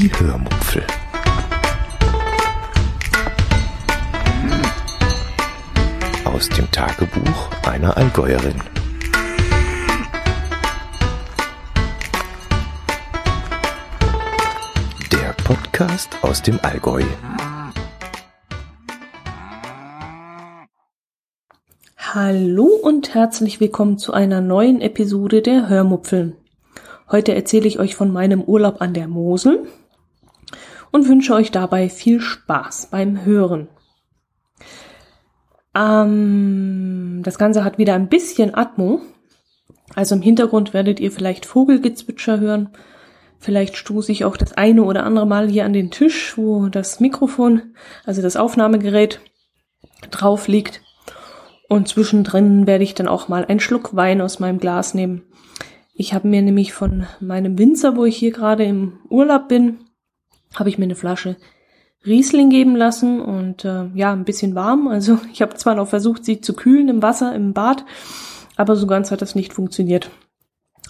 Die Hörmupfel. Aus dem Tagebuch einer Allgäuerin. Der Podcast aus dem Allgäu. Hallo und herzlich willkommen zu einer neuen Episode der Hörmupfeln. Heute erzähle ich euch von meinem Urlaub an der Mosel und wünsche euch dabei viel Spaß beim Hören. Ähm, das Ganze hat wieder ein bisschen Atmo. Also im Hintergrund werdet ihr vielleicht Vogelgezwitscher hören. Vielleicht stoße ich auch das eine oder andere Mal hier an den Tisch, wo das Mikrofon, also das Aufnahmegerät, drauf liegt. Und zwischendrin werde ich dann auch mal einen Schluck Wein aus meinem Glas nehmen. Ich habe mir nämlich von meinem Winzer, wo ich hier gerade im Urlaub bin, habe ich mir eine Flasche Riesling geben lassen und äh, ja, ein bisschen warm. Also ich habe zwar noch versucht, sie zu kühlen im Wasser, im Bad, aber so ganz hat das nicht funktioniert.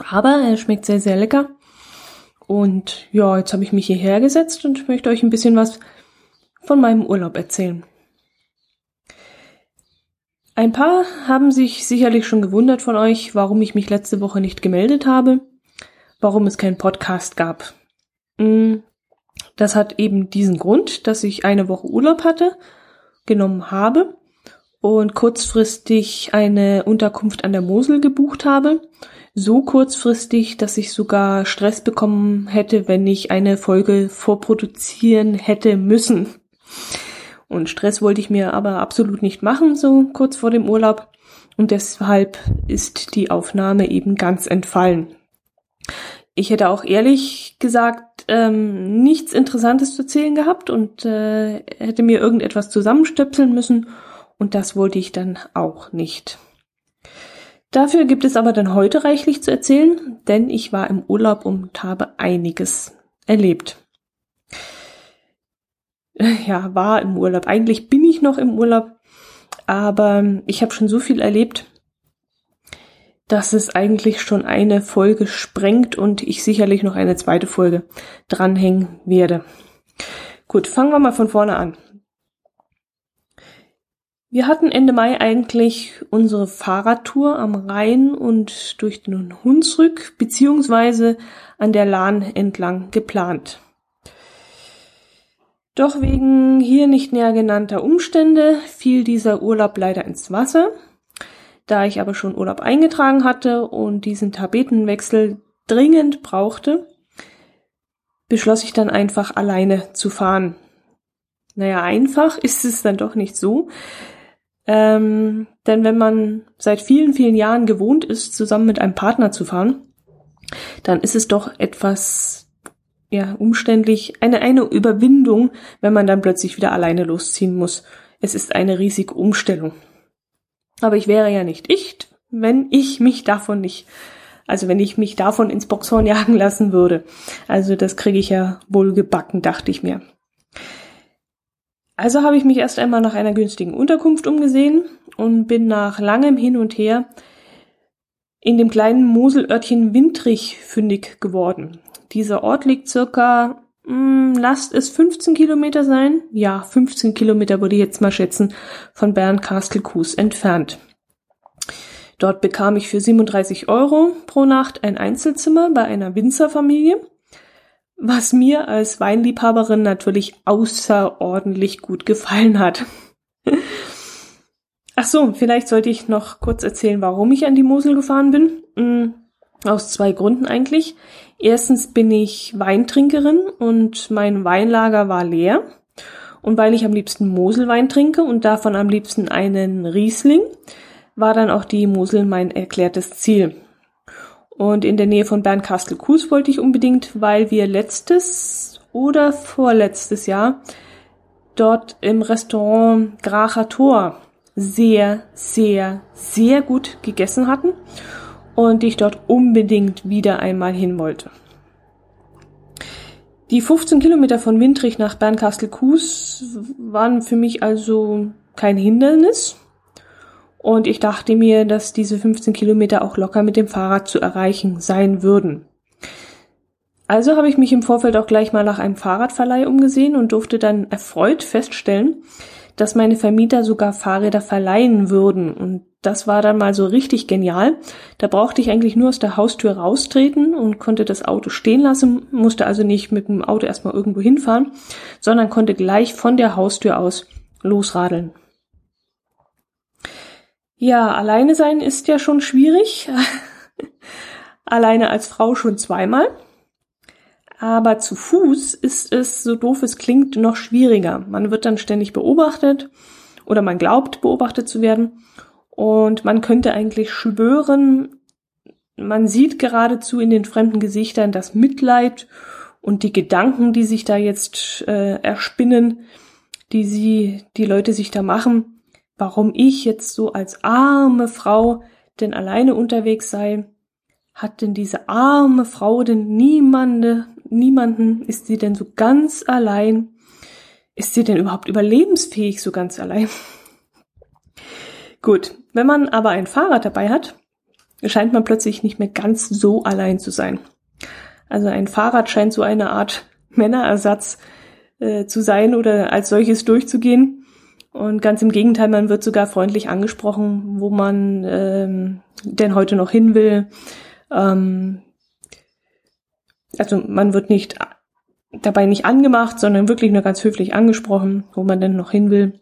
Aber er schmeckt sehr, sehr lecker. Und ja, jetzt habe ich mich hierher gesetzt und möchte euch ein bisschen was von meinem Urlaub erzählen. Ein paar haben sich sicherlich schon gewundert von euch, warum ich mich letzte Woche nicht gemeldet habe, warum es keinen Podcast gab. Mm, das hat eben diesen Grund, dass ich eine Woche Urlaub hatte, genommen habe und kurzfristig eine Unterkunft an der Mosel gebucht habe. So kurzfristig, dass ich sogar Stress bekommen hätte, wenn ich eine Folge vorproduzieren hätte müssen. Und Stress wollte ich mir aber absolut nicht machen, so kurz vor dem Urlaub. Und deshalb ist die Aufnahme eben ganz entfallen. Ich hätte auch ehrlich gesagt ähm, nichts Interessantes zu erzählen gehabt und äh, hätte mir irgendetwas zusammenstöpseln müssen. Und das wollte ich dann auch nicht. Dafür gibt es aber dann heute reichlich zu erzählen, denn ich war im Urlaub und habe einiges erlebt ja, war im Urlaub. Eigentlich bin ich noch im Urlaub, aber ich habe schon so viel erlebt, dass es eigentlich schon eine Folge sprengt und ich sicherlich noch eine zweite Folge dranhängen werde. Gut, fangen wir mal von vorne an. Wir hatten Ende Mai eigentlich unsere Fahrradtour am Rhein und durch den Hunsrück beziehungsweise an der Lahn entlang geplant. Doch wegen hier nicht näher genannter Umstände fiel dieser Urlaub leider ins Wasser. Da ich aber schon Urlaub eingetragen hatte und diesen Tapetenwechsel dringend brauchte, beschloss ich dann einfach alleine zu fahren. Naja, einfach ist es dann doch nicht so. Ähm, denn wenn man seit vielen, vielen Jahren gewohnt ist, zusammen mit einem Partner zu fahren, dann ist es doch etwas ja, umständlich, eine, eine Überwindung, wenn man dann plötzlich wieder alleine losziehen muss. Es ist eine riesige Umstellung. Aber ich wäre ja nicht ich, wenn ich mich davon nicht, also wenn ich mich davon ins Boxhorn jagen lassen würde. Also das kriege ich ja wohl gebacken, dachte ich mir. Also habe ich mich erst einmal nach einer günstigen Unterkunft umgesehen und bin nach langem Hin und Her in dem kleinen Moselörtchen Windrich fündig geworden. Dieser Ort liegt circa, mh, hm, lasst es 15 Kilometer sein. Ja, 15 Kilometer würde ich jetzt mal schätzen, von Bernkastel-Kues entfernt. Dort bekam ich für 37 Euro pro Nacht ein Einzelzimmer bei einer Winzerfamilie, was mir als Weinliebhaberin natürlich außerordentlich gut gefallen hat. Ach so, vielleicht sollte ich noch kurz erzählen, warum ich an die Mosel gefahren bin. Aus zwei Gründen eigentlich. Erstens bin ich Weintrinkerin und mein Weinlager war leer. Und weil ich am liebsten Moselwein trinke und davon am liebsten einen Riesling, war dann auch die Mosel mein erklärtes Ziel. Und in der Nähe von Bernkastel-Kues wollte ich unbedingt, weil wir letztes oder vorletztes Jahr dort im Restaurant Gracher Tor sehr, sehr, sehr gut gegessen hatten und ich dort unbedingt wieder einmal hin wollte. Die 15 Kilometer von Windrich nach Bernkastel-Kues waren für mich also kein Hindernis. Und ich dachte mir, dass diese 15 Kilometer auch locker mit dem Fahrrad zu erreichen sein würden. Also habe ich mich im Vorfeld auch gleich mal nach einem Fahrradverleih umgesehen und durfte dann erfreut feststellen, dass meine Vermieter sogar Fahrräder verleihen würden. Und das war dann mal so richtig genial. Da brauchte ich eigentlich nur aus der Haustür raustreten und konnte das Auto stehen lassen, musste also nicht mit dem Auto erstmal irgendwo hinfahren, sondern konnte gleich von der Haustür aus losradeln. Ja, alleine sein ist ja schon schwierig. alleine als Frau schon zweimal. Aber zu Fuß ist es, so doof es klingt, noch schwieriger. Man wird dann ständig beobachtet oder man glaubt beobachtet zu werden. Und man könnte eigentlich schwören, man sieht geradezu in den fremden Gesichtern das Mitleid und die Gedanken, die sich da jetzt äh, erspinnen, die sie, die Leute sich da machen, warum ich jetzt so als arme Frau denn alleine unterwegs sei. Hat denn diese arme Frau denn niemande, niemanden? Ist sie denn so ganz allein? Ist sie denn überhaupt überlebensfähig so ganz allein? Gut, wenn man aber ein Fahrrad dabei hat, scheint man plötzlich nicht mehr ganz so allein zu sein. Also ein Fahrrad scheint so eine Art Männerersatz äh, zu sein oder als solches durchzugehen. Und ganz im Gegenteil, man wird sogar freundlich angesprochen, wo man ähm, denn heute noch hin will. Ähm, also man wird nicht dabei nicht angemacht, sondern wirklich nur ganz höflich angesprochen, wo man denn noch hin will.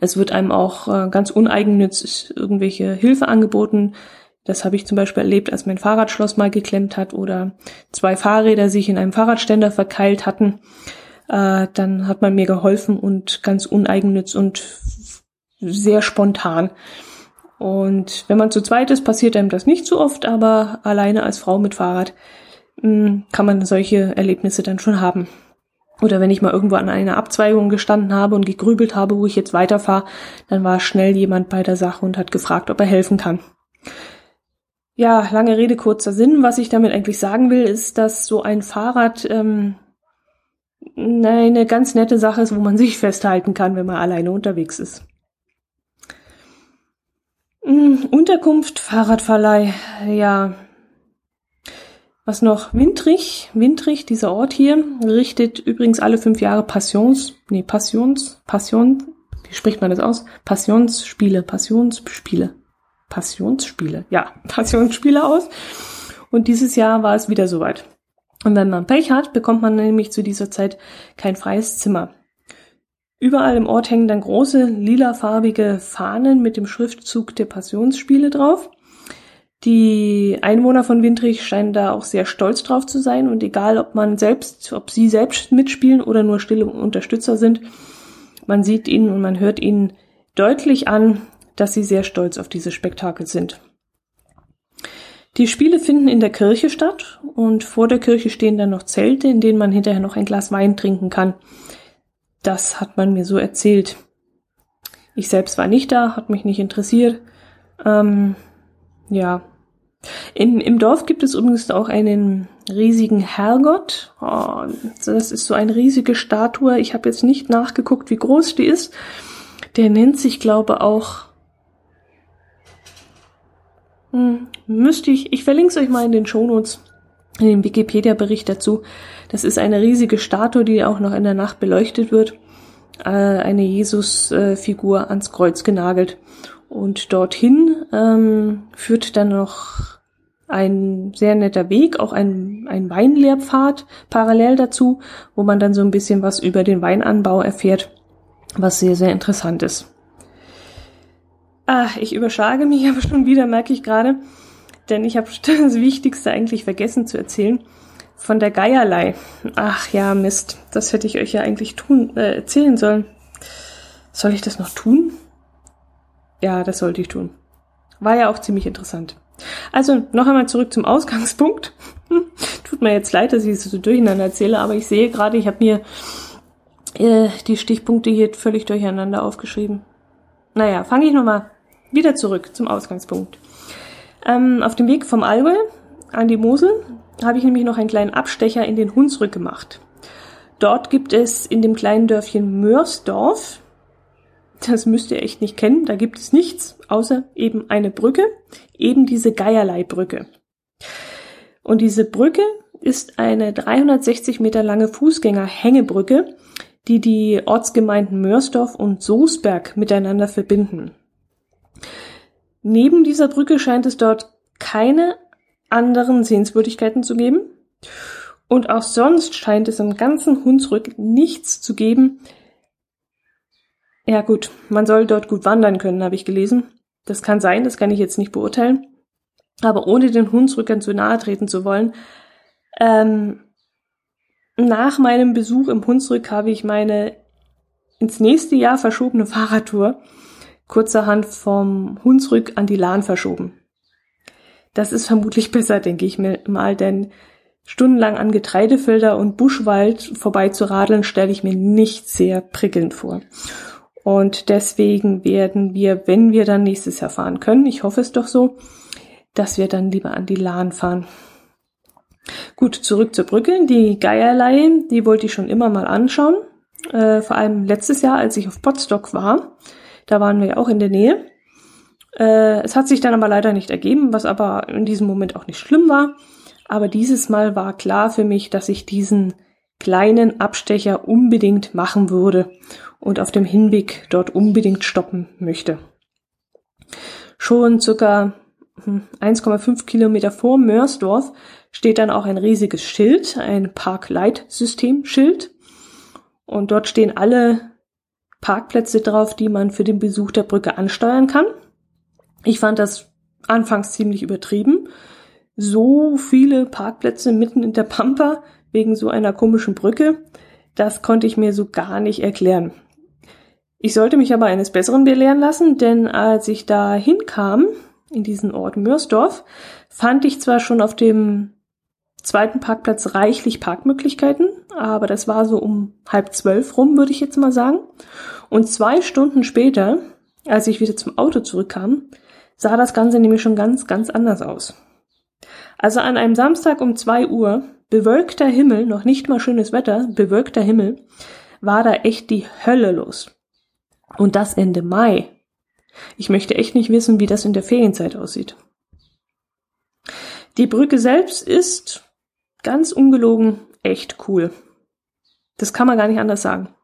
Es wird einem auch äh, ganz uneigennützig irgendwelche Hilfe angeboten. Das habe ich zum Beispiel erlebt, als mein Fahrradschloss mal geklemmt hat oder zwei Fahrräder sich in einem Fahrradständer verkeilt hatten. Äh, dann hat man mir geholfen und ganz uneigennütz und sehr spontan. Und wenn man zu zweit ist, passiert einem das nicht so oft, aber alleine als Frau mit Fahrrad hm, kann man solche Erlebnisse dann schon haben. Oder wenn ich mal irgendwo an einer Abzweigung gestanden habe und gegrübelt habe, wo ich jetzt weiterfahre, dann war schnell jemand bei der Sache und hat gefragt, ob er helfen kann. Ja, lange Rede, kurzer Sinn. Was ich damit eigentlich sagen will, ist, dass so ein Fahrrad ähm, eine ganz nette Sache ist, wo man sich festhalten kann, wenn man alleine unterwegs ist. Hm, Unterkunft, Fahrradverleih, ja, was noch? Wintrig, Wintrig, dieser Ort hier, richtet übrigens alle fünf Jahre Passions, nee, Passions, Passion, wie spricht man das aus? Passionsspiele, Passionsspiele, Passionsspiele, ja, Passionsspiele aus. Und dieses Jahr war es wieder soweit. Und wenn man Pech hat, bekommt man nämlich zu dieser Zeit kein freies Zimmer. Überall im Ort hängen dann große lilafarbige Fahnen mit dem Schriftzug der Passionsspiele drauf. Die Einwohner von Windrich scheinen da auch sehr stolz drauf zu sein und egal, ob man selbst, ob sie selbst mitspielen oder nur stille Unterstützer sind, man sieht ihnen und man hört ihnen deutlich an, dass sie sehr stolz auf diese Spektakel sind. Die Spiele finden in der Kirche statt und vor der Kirche stehen dann noch Zelte, in denen man hinterher noch ein Glas Wein trinken kann. Das hat man mir so erzählt. Ich selbst war nicht da, hat mich nicht interessiert. Ähm, ja, in, Im Dorf gibt es übrigens auch einen riesigen Herrgott. Oh, das ist so eine riesige Statue. Ich habe jetzt nicht nachgeguckt, wie groß die ist. Der nennt sich, glaube auch. Hm, müsste ich. Ich verlinke es euch mal in den Shownotes, in den Wikipedia-Bericht dazu. Das ist eine riesige Statue, die auch noch in der Nacht beleuchtet wird. Äh, eine Jesus-Figur ans Kreuz genagelt. Und dorthin ähm, führt dann noch ein sehr netter Weg, auch ein, ein Weinlehrpfad parallel dazu, wo man dann so ein bisschen was über den Weinanbau erfährt, was sehr, sehr interessant ist. Ah, ich überschlage mich aber schon wieder, merke ich gerade, denn ich habe das Wichtigste eigentlich vergessen zu erzählen. Von der Geierlei. Ach ja, Mist, das hätte ich euch ja eigentlich tun, äh, erzählen sollen. Soll ich das noch tun? Ja, das sollte ich tun. War ja auch ziemlich interessant. Also noch einmal zurück zum Ausgangspunkt. Tut mir jetzt leid, dass ich es so durcheinander erzähle, aber ich sehe gerade, ich habe mir äh, die Stichpunkte hier völlig durcheinander aufgeschrieben. Naja, fange ich nochmal wieder zurück zum Ausgangspunkt. Ähm, auf dem Weg vom Allgäu an die Mosel habe ich nämlich noch einen kleinen Abstecher in den Hunsrück gemacht. Dort gibt es in dem kleinen Dörfchen Mörsdorf das müsst ihr echt nicht kennen. Da gibt es nichts, außer eben eine Brücke, eben diese Geierlei-Brücke. Und diese Brücke ist eine 360 Meter lange Fußgängerhängebrücke, die die Ortsgemeinden Mörsdorf und Soesberg miteinander verbinden. Neben dieser Brücke scheint es dort keine anderen Sehenswürdigkeiten zu geben. Und auch sonst scheint es im ganzen Hunsrück nichts zu geben. Ja gut, man soll dort gut wandern können, habe ich gelesen. Das kann sein, das kann ich jetzt nicht beurteilen. Aber ohne den Hunsrückern zu nahe treten zu wollen, ähm, nach meinem Besuch im Hunsrück habe ich meine ins nächste Jahr verschobene Fahrradtour kurzerhand vom Hunsrück an die Lahn verschoben. Das ist vermutlich besser, denke ich mir mal, denn stundenlang an Getreidefelder und Buschwald vorbei zu radeln, stelle ich mir nicht sehr prickelnd vor. Und deswegen werden wir, wenn wir dann nächstes Jahr fahren können, ich hoffe es doch so, dass wir dann lieber an die Lahn fahren. Gut, zurück zur Brücke. Die Geierlei, die wollte ich schon immer mal anschauen. Äh, vor allem letztes Jahr, als ich auf Potsdok war. Da waren wir ja auch in der Nähe. Äh, es hat sich dann aber leider nicht ergeben, was aber in diesem Moment auch nicht schlimm war. Aber dieses Mal war klar für mich, dass ich diesen kleinen Abstecher unbedingt machen würde und auf dem Hinweg dort unbedingt stoppen möchte. Schon circa 1,5 hm, Kilometer vor Mörsdorf steht dann auch ein riesiges Schild, ein Parkleitsystem-Schild. Und dort stehen alle Parkplätze drauf, die man für den Besuch der Brücke ansteuern kann. Ich fand das anfangs ziemlich übertrieben. So viele Parkplätze mitten in der Pampa wegen so einer komischen Brücke, das konnte ich mir so gar nicht erklären. Ich sollte mich aber eines Besseren belehren lassen, denn als ich da hinkam, in diesen Ort Mörsdorf, fand ich zwar schon auf dem zweiten Parkplatz reichlich Parkmöglichkeiten, aber das war so um halb zwölf rum, würde ich jetzt mal sagen. Und zwei Stunden später, als ich wieder zum Auto zurückkam, sah das Ganze nämlich schon ganz, ganz anders aus. Also an einem Samstag um zwei Uhr, bewölkter Himmel, noch nicht mal schönes Wetter, bewölkter Himmel, war da echt die Hölle los. Und das Ende Mai. Ich möchte echt nicht wissen, wie das in der Ferienzeit aussieht. Die Brücke selbst ist ganz ungelogen echt cool. Das kann man gar nicht anders sagen.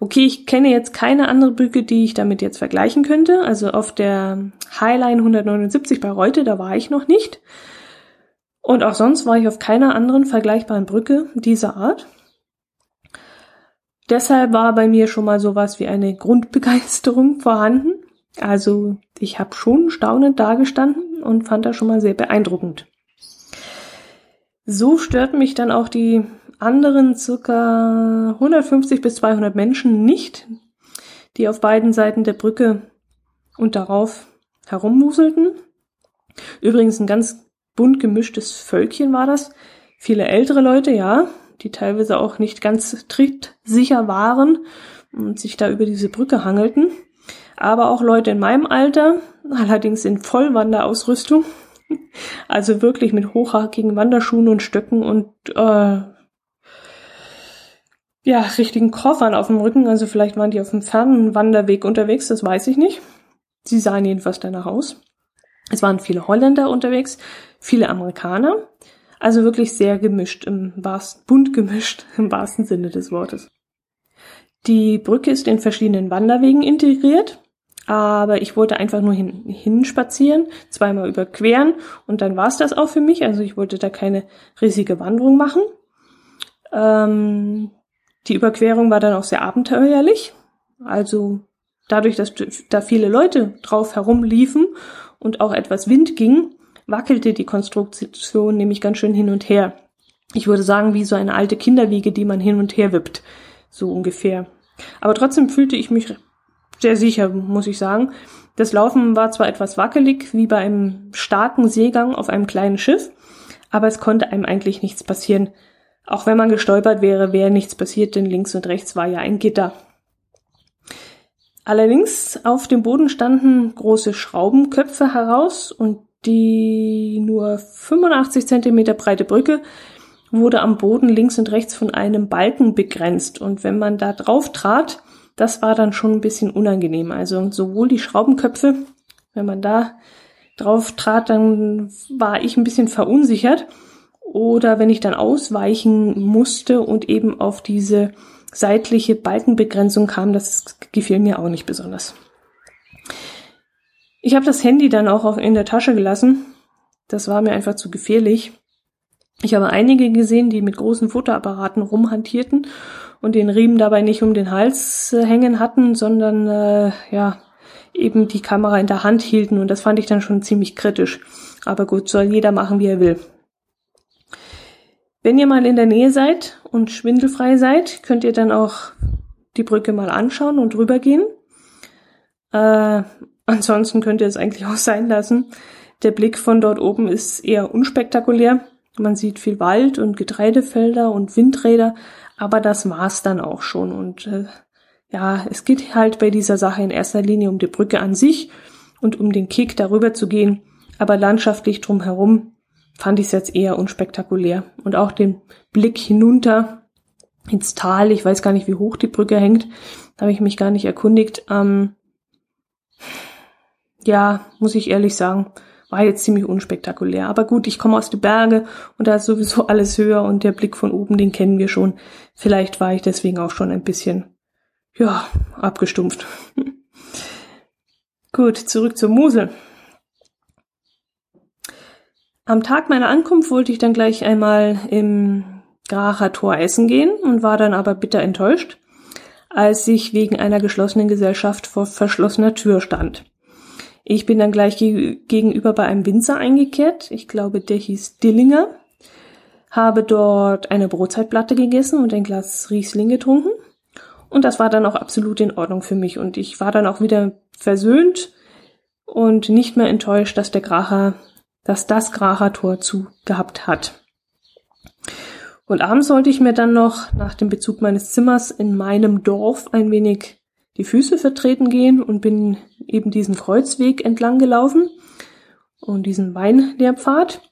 Okay, ich kenne jetzt keine andere Brücke, die ich damit jetzt vergleichen könnte. Also auf der Highline 179 bei Reute, da war ich noch nicht. Und auch sonst war ich auf keiner anderen vergleichbaren Brücke dieser Art. Deshalb war bei mir schon mal sowas wie eine Grundbegeisterung vorhanden. Also ich habe schon staunend dagestanden und fand das schon mal sehr beeindruckend. So störten mich dann auch die anderen circa 150 bis 200 Menschen nicht, die auf beiden Seiten der Brücke und darauf herummuselten. Übrigens ein ganz bunt gemischtes Völkchen war das. Viele ältere Leute, ja, die teilweise auch nicht ganz trittsicher waren und sich da über diese Brücke hangelten. Aber auch Leute in meinem Alter, allerdings in Vollwanderausrüstung, also wirklich mit hochhackigen Wanderschuhen und Stöcken und äh, ja, richtigen Koffern auf dem Rücken. Also vielleicht waren die auf einem fernen Wanderweg unterwegs, das weiß ich nicht. Sie sahen jedenfalls danach aus. Es waren viele Holländer unterwegs, viele Amerikaner. Also wirklich sehr gemischt, im wahrsten, bunt gemischt, im wahrsten Sinne des Wortes. Die Brücke ist in verschiedenen Wanderwegen integriert, aber ich wollte einfach nur hin, hinspazieren, zweimal überqueren und dann war es das auch für mich. Also ich wollte da keine riesige Wanderung machen. Ähm, die Überquerung war dann auch sehr abenteuerlich. Also dadurch, dass da viele Leute drauf herumliefen und auch etwas Wind ging, wackelte die Konstruktion nämlich ganz schön hin und her. Ich würde sagen, wie so eine alte Kinderwiege, die man hin und her wippt. So ungefähr. Aber trotzdem fühlte ich mich sehr sicher, muss ich sagen. Das Laufen war zwar etwas wackelig, wie bei einem starken Seegang auf einem kleinen Schiff, aber es konnte einem eigentlich nichts passieren. Auch wenn man gestolpert wäre, wäre nichts passiert, denn links und rechts war ja ein Gitter. Allerdings auf dem Boden standen große Schraubenköpfe heraus und die nur 85 Zentimeter breite Brücke wurde am Boden links und rechts von einem Balken begrenzt. Und wenn man da drauf trat, das war dann schon ein bisschen unangenehm. Also sowohl die Schraubenköpfe, wenn man da drauf trat, dann war ich ein bisschen verunsichert. oder wenn ich dann ausweichen musste und eben auf diese seitliche Balkenbegrenzung kam, das gefiel mir auch nicht besonders. Ich habe das Handy dann auch in der Tasche gelassen. Das war mir einfach zu gefährlich. Ich habe einige gesehen, die mit großen Fotoapparaten rumhantierten und den Riemen dabei nicht um den Hals äh, hängen hatten, sondern äh, ja eben die Kamera in der Hand hielten und das fand ich dann schon ziemlich kritisch. Aber gut, soll jeder machen, wie er will. Wenn ihr mal in der Nähe seid und schwindelfrei seid, könnt ihr dann auch die Brücke mal anschauen und rübergehen. Äh, ansonsten könnt ihr es eigentlich auch sein lassen. Der Blick von dort oben ist eher unspektakulär. Man sieht viel Wald und Getreidefelder und Windräder, aber das war's dann auch schon. Und äh, ja, es geht halt bei dieser Sache in erster Linie um die Brücke an sich und um den Kick darüber zu gehen. Aber landschaftlich drumherum fand ich es jetzt eher unspektakulär. Und auch den Blick hinunter ins Tal, ich weiß gar nicht, wie hoch die Brücke hängt, da habe ich mich gar nicht erkundigt. Ähm, ja, muss ich ehrlich sagen, war jetzt ziemlich unspektakulär. Aber gut, ich komme aus den Berge und da ist sowieso alles höher und der Blick von oben, den kennen wir schon. Vielleicht war ich deswegen auch schon ein bisschen, ja, abgestumpft. gut, zurück zur Mosel. Am Tag meiner Ankunft wollte ich dann gleich einmal im Gracher Tor essen gehen und war dann aber bitter enttäuscht, als ich wegen einer geschlossenen Gesellschaft vor verschlossener Tür stand. Ich bin dann gleich gegenüber bei einem Winzer eingekehrt. Ich glaube, der hieß Dillinger. Habe dort eine Brotzeitplatte gegessen und ein Glas Riesling getrunken. Und das war dann auch absolut in Ordnung für mich. Und ich war dann auch wieder versöhnt und nicht mehr enttäuscht, dass der Gracher, dass das Gracher Tor zu gehabt hat. Und abends sollte ich mir dann noch nach dem Bezug meines Zimmers in meinem Dorf ein wenig die Füße vertreten gehen und bin eben diesen Kreuzweg entlang gelaufen und diesen Weinlehrpfad,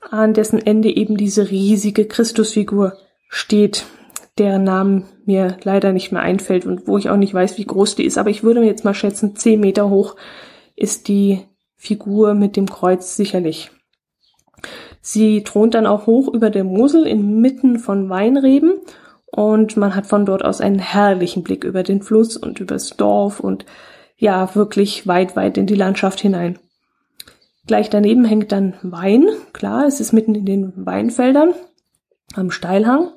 an dessen Ende eben diese riesige Christusfigur steht, deren Namen mir leider nicht mehr einfällt und wo ich auch nicht weiß, wie groß die ist, aber ich würde mir jetzt mal schätzen, zehn Meter hoch ist die Figur mit dem Kreuz sicherlich. Sie thront dann auch hoch über der Mosel inmitten von Weinreben und man hat von dort aus einen herrlichen Blick über den Fluss und übers Dorf und ja, wirklich weit, weit in die Landschaft hinein. Gleich daneben hängt dann Wein. Klar, es ist mitten in den Weinfeldern am Steilhang.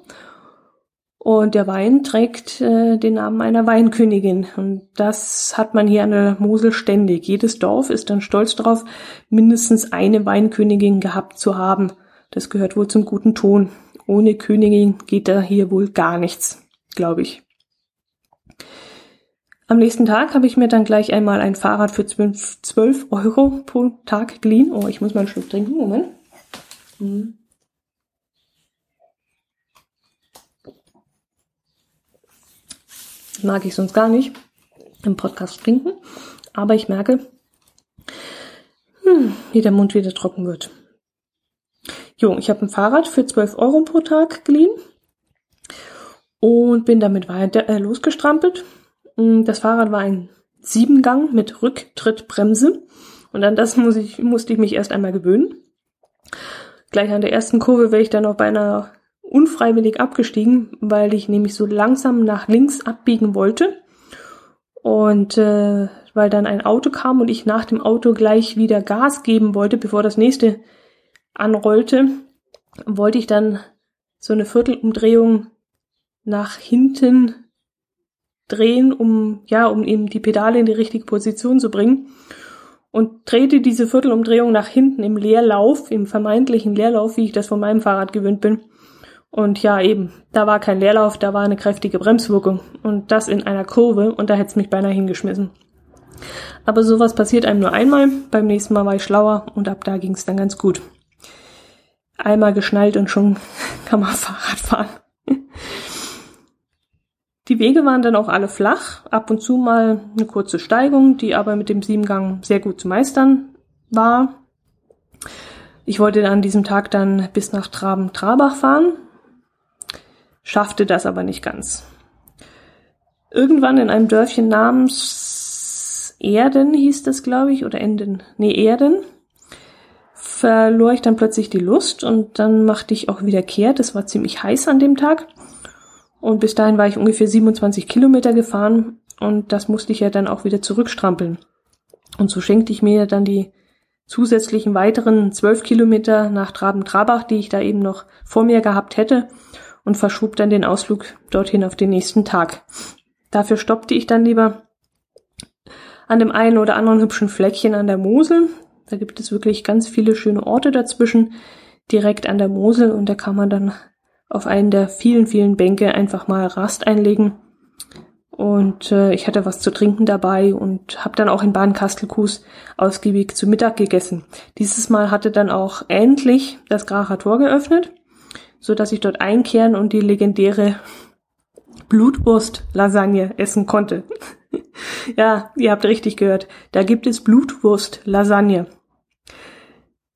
Und der Wein trägt äh, den Namen einer Weinkönigin. Und das hat man hier an der Mosel ständig. Jedes Dorf ist dann stolz darauf, mindestens eine Weinkönigin gehabt zu haben. Das gehört wohl zum guten Ton. Ohne Königin geht da hier wohl gar nichts, glaube ich. Am nächsten Tag habe ich mir dann gleich einmal ein Fahrrad für 12 Euro pro Tag geliehen. Oh, ich muss mal einen Schluck trinken. Moment. Hm. Mag ich sonst gar nicht im Podcast trinken. Aber ich merke, hm, wie der Mund wieder trocken wird. Jo, ich habe ein Fahrrad für 12 Euro pro Tag geliehen und bin damit weiter äh, losgestrampelt. Mm, das Fahrrad war ein Siebengang mit Rücktrittbremse und an das muss ich, musste ich mich erst einmal gewöhnen. Gleich an der ersten Kurve wäre ich dann auch beinahe unfreiwillig abgestiegen, weil ich nämlich so langsam nach links abbiegen wollte. Und äh, weil dann ein Auto kam und ich nach dem Auto gleich wieder Gas geben wollte, bevor das nächste anrollte, wollte ich dann so eine Viertelumdrehung nach hinten drehen, um, ja, um eben die Pedale in die richtige Position zu bringen. Und drehte diese Viertelumdrehung nach hinten im Leerlauf, im vermeintlichen Leerlauf, wie ich das von meinem Fahrrad gewöhnt bin. Und ja, eben, da war kein Leerlauf, da war eine kräftige Bremswirkung. Und das in einer Kurve und da hätte es mich beinahe hingeschmissen. Aber sowas passiert einem nur einmal, beim nächsten Mal war ich schlauer und ab da ging es dann ganz gut einmal geschnallt und schon kann man Fahrrad fahren. Die Wege waren dann auch alle flach, ab und zu mal eine kurze Steigung, die aber mit dem Siebengang sehr gut zu meistern war. Ich wollte an diesem Tag dann bis nach Traben-Trabach fahren, schaffte das aber nicht ganz. Irgendwann in einem Dörfchen namens Erden hieß das, glaube ich, oder Enden, nee, Erden, verlor ich dann plötzlich die Lust und dann machte ich auch wieder kehrt. Es war ziemlich heiß an dem Tag. Und bis dahin war ich ungefähr 27 Kilometer gefahren und das musste ich ja dann auch wieder zurückstrampeln. Und so schenkte ich mir dann die zusätzlichen weiteren zwölf Kilometer nach Traben-Trabach, die ich da eben noch vor mir gehabt hätte und verschob dann den Ausflug dorthin auf den nächsten Tag. Dafür stoppte ich dann lieber an dem einen oder anderen hübschen Fleckchen an der Mosel. Da gibt es wirklich ganz viele schöne Orte dazwischen, direkt an der Mosel und da kann man dann auf einen der vielen, vielen Bänke einfach mal Rast einlegen. Und äh, ich hatte was zu trinken dabei und habe dann auch in Bad Kastelkues ausgiebig zu Mittag gegessen. Dieses Mal hatte dann auch endlich das Gracher Tor geöffnet, so dass ich dort einkehren und die legendäre Blutwurst-Lasagne essen konnte. ja, ihr habt richtig gehört. Da gibt es Blutwurst-Lasagne.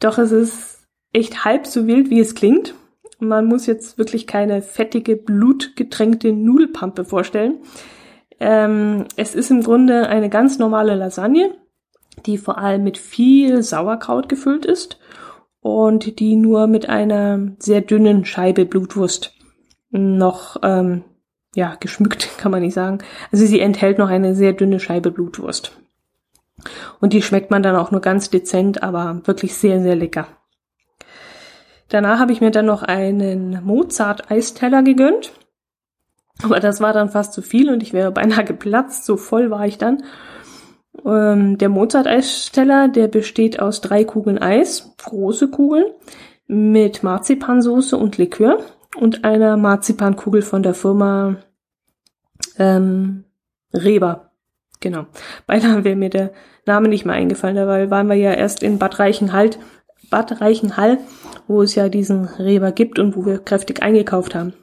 Doch es ist echt halb so wild, wie es klingt. Man muss jetzt wirklich keine fettige, blutgetränkte Nudelpampe vorstellen. Ähm, es ist im Grunde eine ganz normale Lasagne, die vor allem mit viel Sauerkraut gefüllt ist und die nur mit einer sehr dünnen Scheibe Blutwurst noch ähm, ja, geschmückt, kann man nicht sagen. Also sie enthält noch eine sehr dünne Scheibe Blutwurst. Und die schmeckt man dann auch nur ganz dezent, aber wirklich sehr, sehr lecker. Danach habe ich mir dann noch einen Mozart-Eisteller gegönnt. Aber das war dann fast zu viel und ich wäre beinahe geplatzt, so voll war ich dann. Ähm, der Mozart-Eisteller, der besteht aus drei Kugeln Eis, große Kugeln, mit Marzipansoße und Likör und einer Marzipankugel von der Firma ähm, Reber. Genau. Beinahe wäre mir der Name nicht mehr eingefallen, weil waren wir ja erst in Bad Reichenhall, Bad Reichenhall, wo es ja diesen Reber gibt und wo wir kräftig eingekauft haben.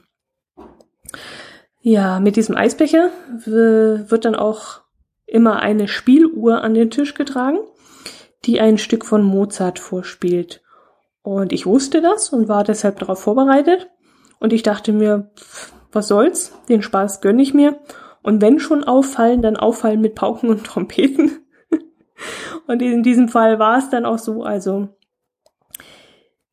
Ja, mit diesem Eisbecher wird dann auch immer eine Spieluhr an den Tisch getragen, die ein Stück von Mozart vorspielt. Und ich wusste das und war deshalb darauf vorbereitet und ich dachte mir, was soll's, den Spaß gönn ich mir. Und wenn schon auffallen, dann auffallen mit Pauken und Trompeten. und in diesem Fall war es dann auch so, also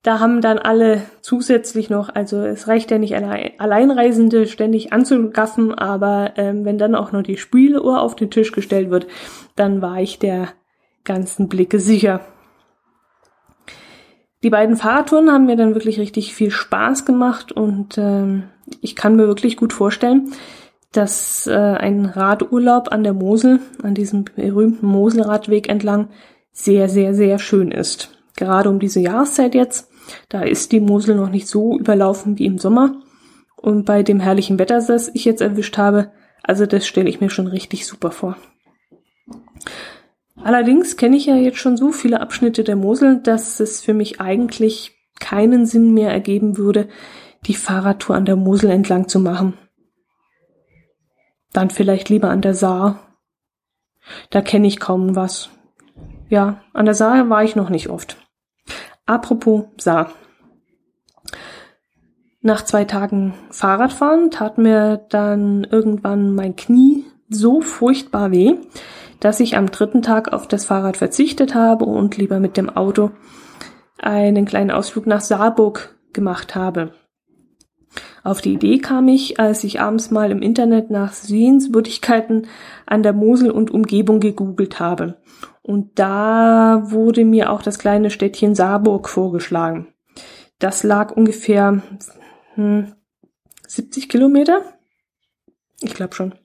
da haben dann alle zusätzlich noch, also es reicht ja nicht Alleinreisende ständig anzugaffen, aber ähm, wenn dann auch noch die Spieluhr auf den Tisch gestellt wird, dann war ich der ganzen Blicke sicher. Die beiden Fahrradtouren haben mir dann wirklich richtig viel Spaß gemacht und ähm, ich kann mir wirklich gut vorstellen, dass äh, ein Radurlaub an der Mosel, an diesem berühmten Moselradweg entlang, sehr, sehr, sehr schön ist. Gerade um diese Jahreszeit jetzt, da ist die Mosel noch nicht so überlaufen wie im Sommer. Und bei dem herrlichen Wetter, das ich jetzt erwischt habe, also das stelle ich mir schon richtig super vor. Allerdings kenne ich ja jetzt schon so viele Abschnitte der Mosel, dass es für mich eigentlich keinen Sinn mehr ergeben würde, die Fahrradtour an der Mosel entlang zu machen. Dann vielleicht lieber an der Saar. Da kenne ich kaum was. Ja, an der Saar war ich noch nicht oft. Apropos Saar. Nach zwei Tagen Fahrradfahren tat mir dann irgendwann mein Knie so furchtbar weh, dass ich am dritten Tag auf das Fahrrad verzichtet habe und lieber mit dem Auto einen kleinen Ausflug nach Saarburg gemacht habe. Auf die Idee kam ich, als ich abends mal im Internet nach Sehenswürdigkeiten an der Mosel und Umgebung gegoogelt habe. Und da wurde mir auch das kleine Städtchen Saarburg vorgeschlagen. Das lag ungefähr hm, 70 Kilometer. Ich glaube schon.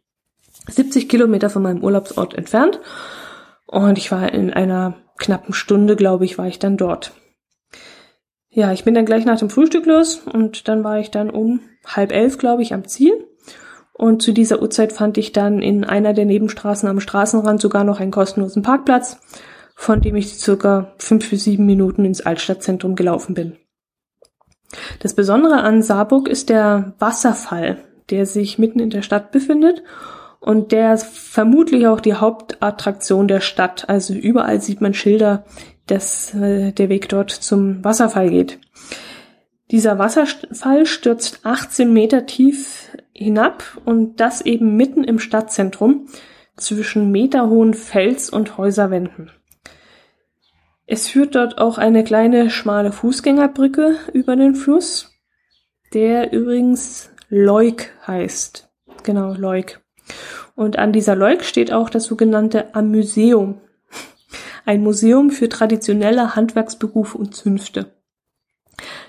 70 Kilometer von meinem Urlaubsort entfernt. Und ich war in einer knappen Stunde, glaube ich, war ich dann dort. Ja, ich bin dann gleich nach dem Frühstück los und dann war ich dann um halb elf, glaube ich, am Ziel. Und zu dieser Uhrzeit fand ich dann in einer der Nebenstraßen am Straßenrand sogar noch einen kostenlosen Parkplatz, von dem ich circa fünf bis sieben Minuten ins Altstadtzentrum gelaufen bin. Das Besondere an Saarburg ist der Wasserfall, der sich mitten in der Stadt befindet und der ist vermutlich auch die Hauptattraktion der Stadt. Also überall sieht man Schilder, dass äh, der Weg dort zum Wasserfall geht. Dieser Wasserfall stürzt 18 Meter tief hinab und das eben mitten im Stadtzentrum zwischen meterhohen Fels- und Häuserwänden. Es führt dort auch eine kleine schmale Fußgängerbrücke über den Fluss, der übrigens Leuk heißt. Genau, Leuk. Und an dieser Leuk steht auch das sogenannte Amüseum. Ein Museum für traditionelle Handwerksberufe und Zünfte.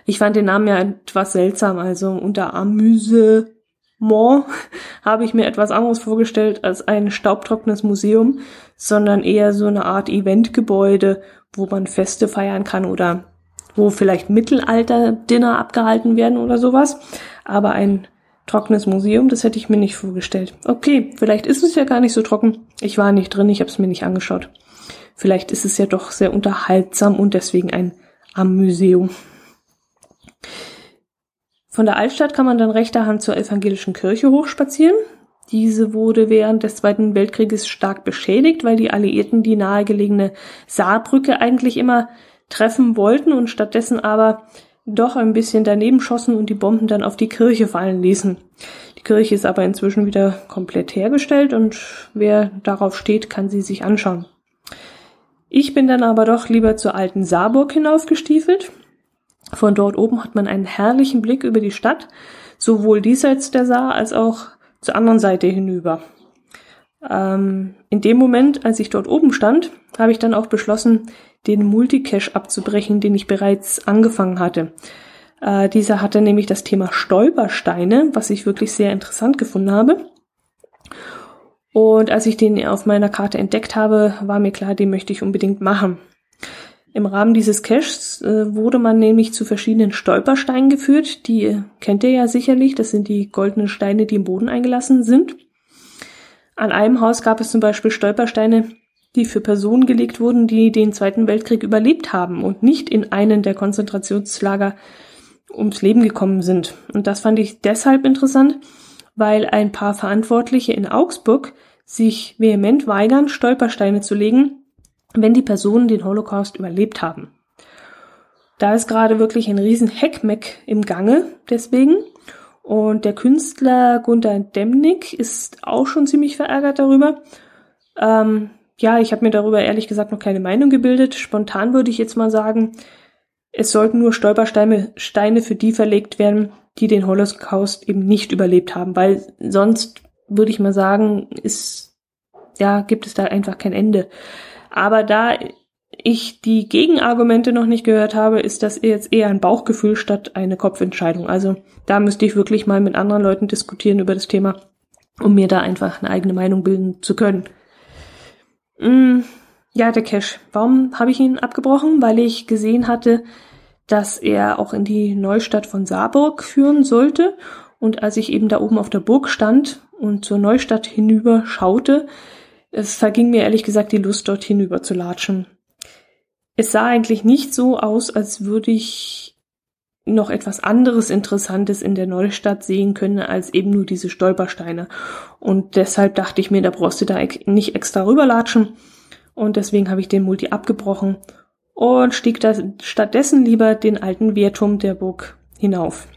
Ich fand den Namen ja etwas seltsam, also unter Amüsement habe ich mir etwas anderes vorgestellt als ein staubtrockenes Museum, sondern eher so eine Art Eventgebäude, wo man Feste feiern kann oder wo vielleicht Mittelalter-Dinner abgehalten werden oder sowas. Aber ein trockenes Museum, das hätte ich mir nicht vorgestellt. Okay, vielleicht ist es ja gar nicht so trocken. Ich war nicht drin, ich habe es mir nicht angeschaut. Vielleicht ist es ja doch sehr unterhaltsam und deswegen ein am Museum. Von der Altstadt kann man dann rechter Hand zur evangelischen Kirche hochspazieren. Diese wurde während des Zweiten Weltkrieges stark beschädigt, weil die Alliierten die nahegelegene Saarbrücke eigentlich immer treffen wollten und stattdessen aber doch ein bisschen daneben schossen und die Bomben dann auf die Kirche fallen ließen. Die Kirche ist aber inzwischen wieder komplett hergestellt und wer darauf steht, kann sie sich anschauen. Ich bin dann aber doch lieber zur alten Saarburg hinaufgestiefelt. Von dort oben hat man einen herrlichen Blick über die Stadt, sowohl diesseits der Saar als auch zur anderen Seite hinüber. Ähm, in dem Moment, als ich dort oben stand, habe ich dann auch beschlossen, den Multicache abzubrechen, den ich bereits angefangen hatte. Äh, dieser hatte nämlich das Thema Stolpersteine, was ich wirklich sehr interessant gefunden habe. Und als ich den auf meiner Karte entdeckt habe, war mir klar, den möchte ich unbedingt machen. Im Rahmen dieses Caches äh, wurde man nämlich zu verschiedenen Stolpersteinen geführt. Die kennt ihr ja sicherlich. Das sind die goldenen Steine, die im Boden eingelassen sind. An einem Haus gab es zum Beispiel Stolpersteine, die für Personen gelegt wurden, die den Zweiten Weltkrieg überlebt haben und nicht in einen der Konzentrationslager ums Leben gekommen sind. Und das fand ich deshalb interessant, weil ein paar Verantwortliche in Augsburg sich vehement weigern, Stolpersteine zu legen, wenn die Personen den Holocaust überlebt haben. Da ist gerade wirklich ein riesen Heckmeck im Gange deswegen. Und der Künstler Gunther Demnig ist auch schon ziemlich verärgert darüber. Ähm, ja, ich habe mir darüber ehrlich gesagt noch keine Meinung gebildet. Spontan würde ich jetzt mal sagen, es sollten nur Stolpersteine Steine für die verlegt werden, die den Holocaust eben nicht überlebt haben, weil sonst würde ich mal sagen, ist, ja, gibt es da einfach kein Ende. Aber da ich die Gegenargumente noch nicht gehört habe, ist das jetzt eher ein Bauchgefühl statt eine Kopfentscheidung. Also da müsste ich wirklich mal mit anderen Leuten diskutieren über das Thema, um mir da einfach eine eigene Meinung bilden zu können. Mm, ja, der Cash. Warum habe ich ihn abgebrochen? Weil ich gesehen hatte, dass er auch in die Neustadt von Saarburg führen sollte. Und als ich eben da oben auf der Burg stand und zur Neustadt hinüber schaute, es verging mir ehrlich gesagt die Lust, dort hinüber zu latschen. Es sah eigentlich nicht so aus, als würde ich noch etwas anderes Interessantes in der Neustadt sehen können, als eben nur diese Stolpersteine. Und deshalb dachte ich mir, da brauchst du da nicht extra rüberlatschen. Und deswegen habe ich den Multi abgebrochen und stieg da stattdessen lieber den alten Wehrturm der Burg hinauf.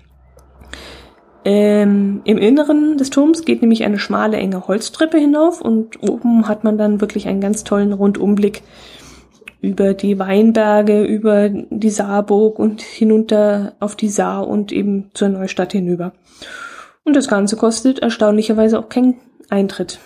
Ähm, Im Inneren des Turms geht nämlich eine schmale, enge Holztreppe hinauf und oben hat man dann wirklich einen ganz tollen Rundumblick über die Weinberge, über die Saarburg und hinunter auf die Saar und eben zur Neustadt hinüber. Und das Ganze kostet erstaunlicherweise auch keinen Eintritt.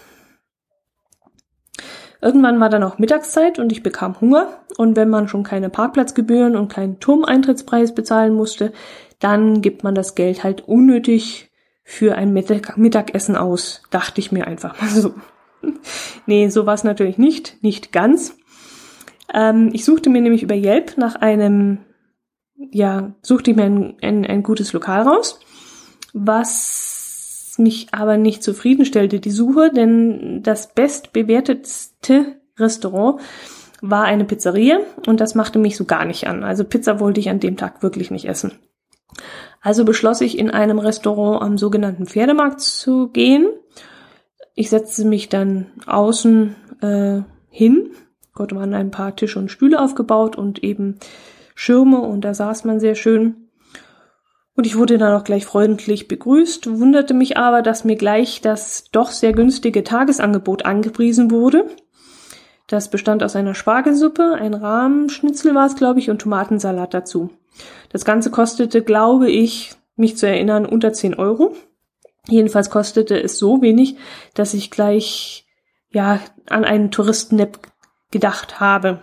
Irgendwann war dann auch Mittagszeit und ich bekam Hunger. Und wenn man schon keine Parkplatzgebühren und keinen Turmeintrittspreis bezahlen musste, dann gibt man das Geld halt unnötig für ein Mittagessen aus, dachte ich mir einfach mal so. nee, so war es natürlich nicht, nicht ganz. Ähm, ich suchte mir nämlich über Yelp nach einem, ja, suchte ich mir ein, ein, ein gutes Lokal raus, was mich aber nicht zufriedenstellte, die Suche, denn das bestbewertetste Restaurant war eine Pizzeria und das machte mich so gar nicht an. Also Pizza wollte ich an dem Tag wirklich nicht essen. Also beschloss ich, in einem Restaurant am sogenannten Pferdemarkt zu gehen. Ich setzte mich dann außen äh, hin. Dort waren ein paar Tische und Stühle aufgebaut und eben Schirme und da saß man sehr schön. Und ich wurde dann auch gleich freundlich begrüßt, wunderte mich aber, dass mir gleich das doch sehr günstige Tagesangebot angepriesen wurde. Das bestand aus einer Spargelsuppe, ein Rahmschnitzel war es, glaube ich, und Tomatensalat dazu. Das Ganze kostete, glaube ich, mich zu erinnern, unter 10 Euro. Jedenfalls kostete es so wenig, dass ich gleich ja an einen Touristennap gedacht habe.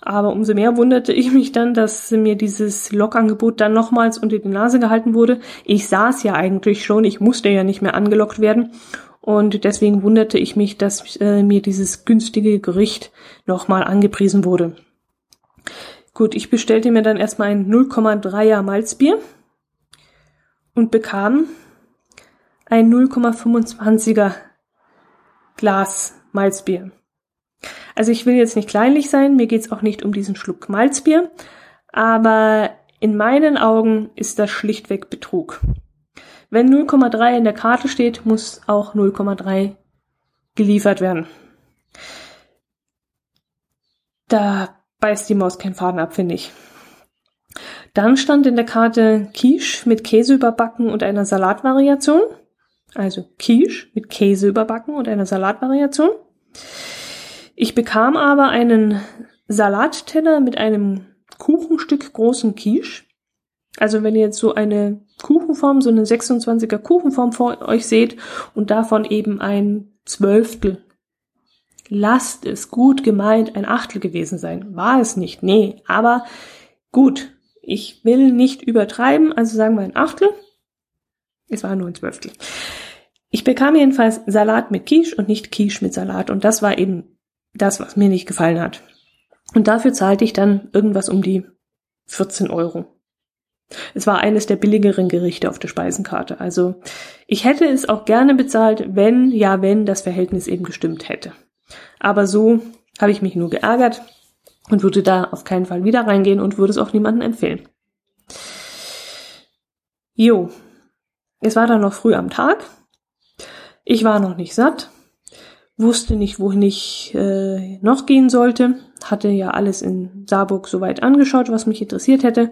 Aber umso mehr wunderte ich mich dann, dass mir dieses Lokangebot dann nochmals unter die Nase gehalten wurde. Ich saß ja eigentlich schon, ich musste ja nicht mehr angelockt werden. Und deswegen wunderte ich mich, dass äh, mir dieses günstige Gericht nochmal angepriesen wurde. Gut, ich bestellte mir dann erstmal ein 0,3er Malzbier und bekam ein 0,25er Glas Malzbier. Also ich will jetzt nicht kleinlich sein, mir geht's auch nicht um diesen Schluck Malzbier, aber in meinen Augen ist das schlichtweg Betrug. Wenn 0,3 in der Karte steht, muss auch 0,3 geliefert werden. Da beißt die Maus keinen Faden ab, finde ich. Dann stand in der Karte Quiche mit Käse überbacken und einer Salatvariation. Also Quiche mit Käse überbacken und einer Salatvariation. Ich bekam aber einen Salatteller mit einem Kuchenstück großen Quiche. Also wenn ihr jetzt so eine Kuchenform, so eine 26er Kuchenform vor euch seht und davon eben ein Zwölftel. Lasst es gut gemeint ein Achtel gewesen sein. War es nicht, nee, aber gut. Ich will nicht übertreiben, also sagen wir ein Achtel. Es war nur ein Zwölftel. Ich bekam jedenfalls Salat mit Quiche und nicht Quiche mit Salat und das war eben das, was mir nicht gefallen hat. Und dafür zahlte ich dann irgendwas um die 14 Euro. Es war eines der billigeren Gerichte auf der Speisenkarte. Also ich hätte es auch gerne bezahlt, wenn, ja, wenn das Verhältnis eben gestimmt hätte. Aber so habe ich mich nur geärgert und würde da auf keinen Fall wieder reingehen und würde es auch niemandem empfehlen. Jo, es war dann noch früh am Tag. Ich war noch nicht satt wusste nicht, wohin ich äh, noch gehen sollte, hatte ja alles in Saarburg soweit angeschaut, was mich interessiert hätte,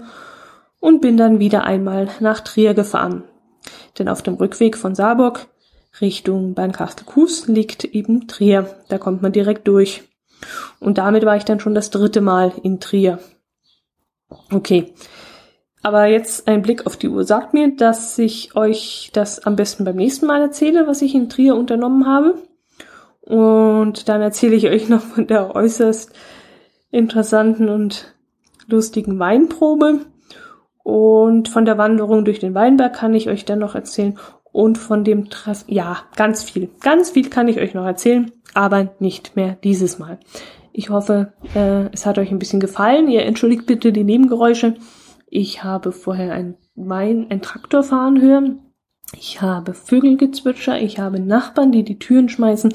und bin dann wieder einmal nach Trier gefahren. Denn auf dem Rückweg von Saarburg Richtung Bernkastel-Kues liegt eben Trier. Da kommt man direkt durch. Und damit war ich dann schon das dritte Mal in Trier. Okay. Aber jetzt ein Blick auf die Uhr sagt mir, dass ich euch das am besten beim nächsten Mal erzähle, was ich in Trier unternommen habe. Und dann erzähle ich euch noch von der äußerst interessanten und lustigen Weinprobe. Und von der Wanderung durch den Weinberg kann ich euch dann noch erzählen. Und von dem Treff, ja, ganz viel. Ganz viel kann ich euch noch erzählen, aber nicht mehr dieses Mal. Ich hoffe, äh, es hat euch ein bisschen gefallen. Ihr entschuldigt bitte die Nebengeräusche. Ich habe vorher ein Wein, ein Traktor fahren hören. Ich habe Vögelgezwitscher, ich habe Nachbarn, die die Türen schmeißen.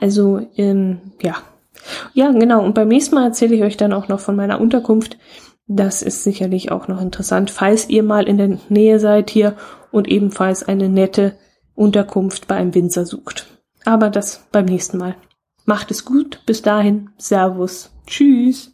Also, ähm, ja. Ja, genau. Und beim nächsten Mal erzähle ich euch dann auch noch von meiner Unterkunft. Das ist sicherlich auch noch interessant, falls ihr mal in der Nähe seid hier und ebenfalls eine nette Unterkunft bei einem Winzer sucht. Aber das beim nächsten Mal. Macht es gut. Bis dahin. Servus. Tschüss.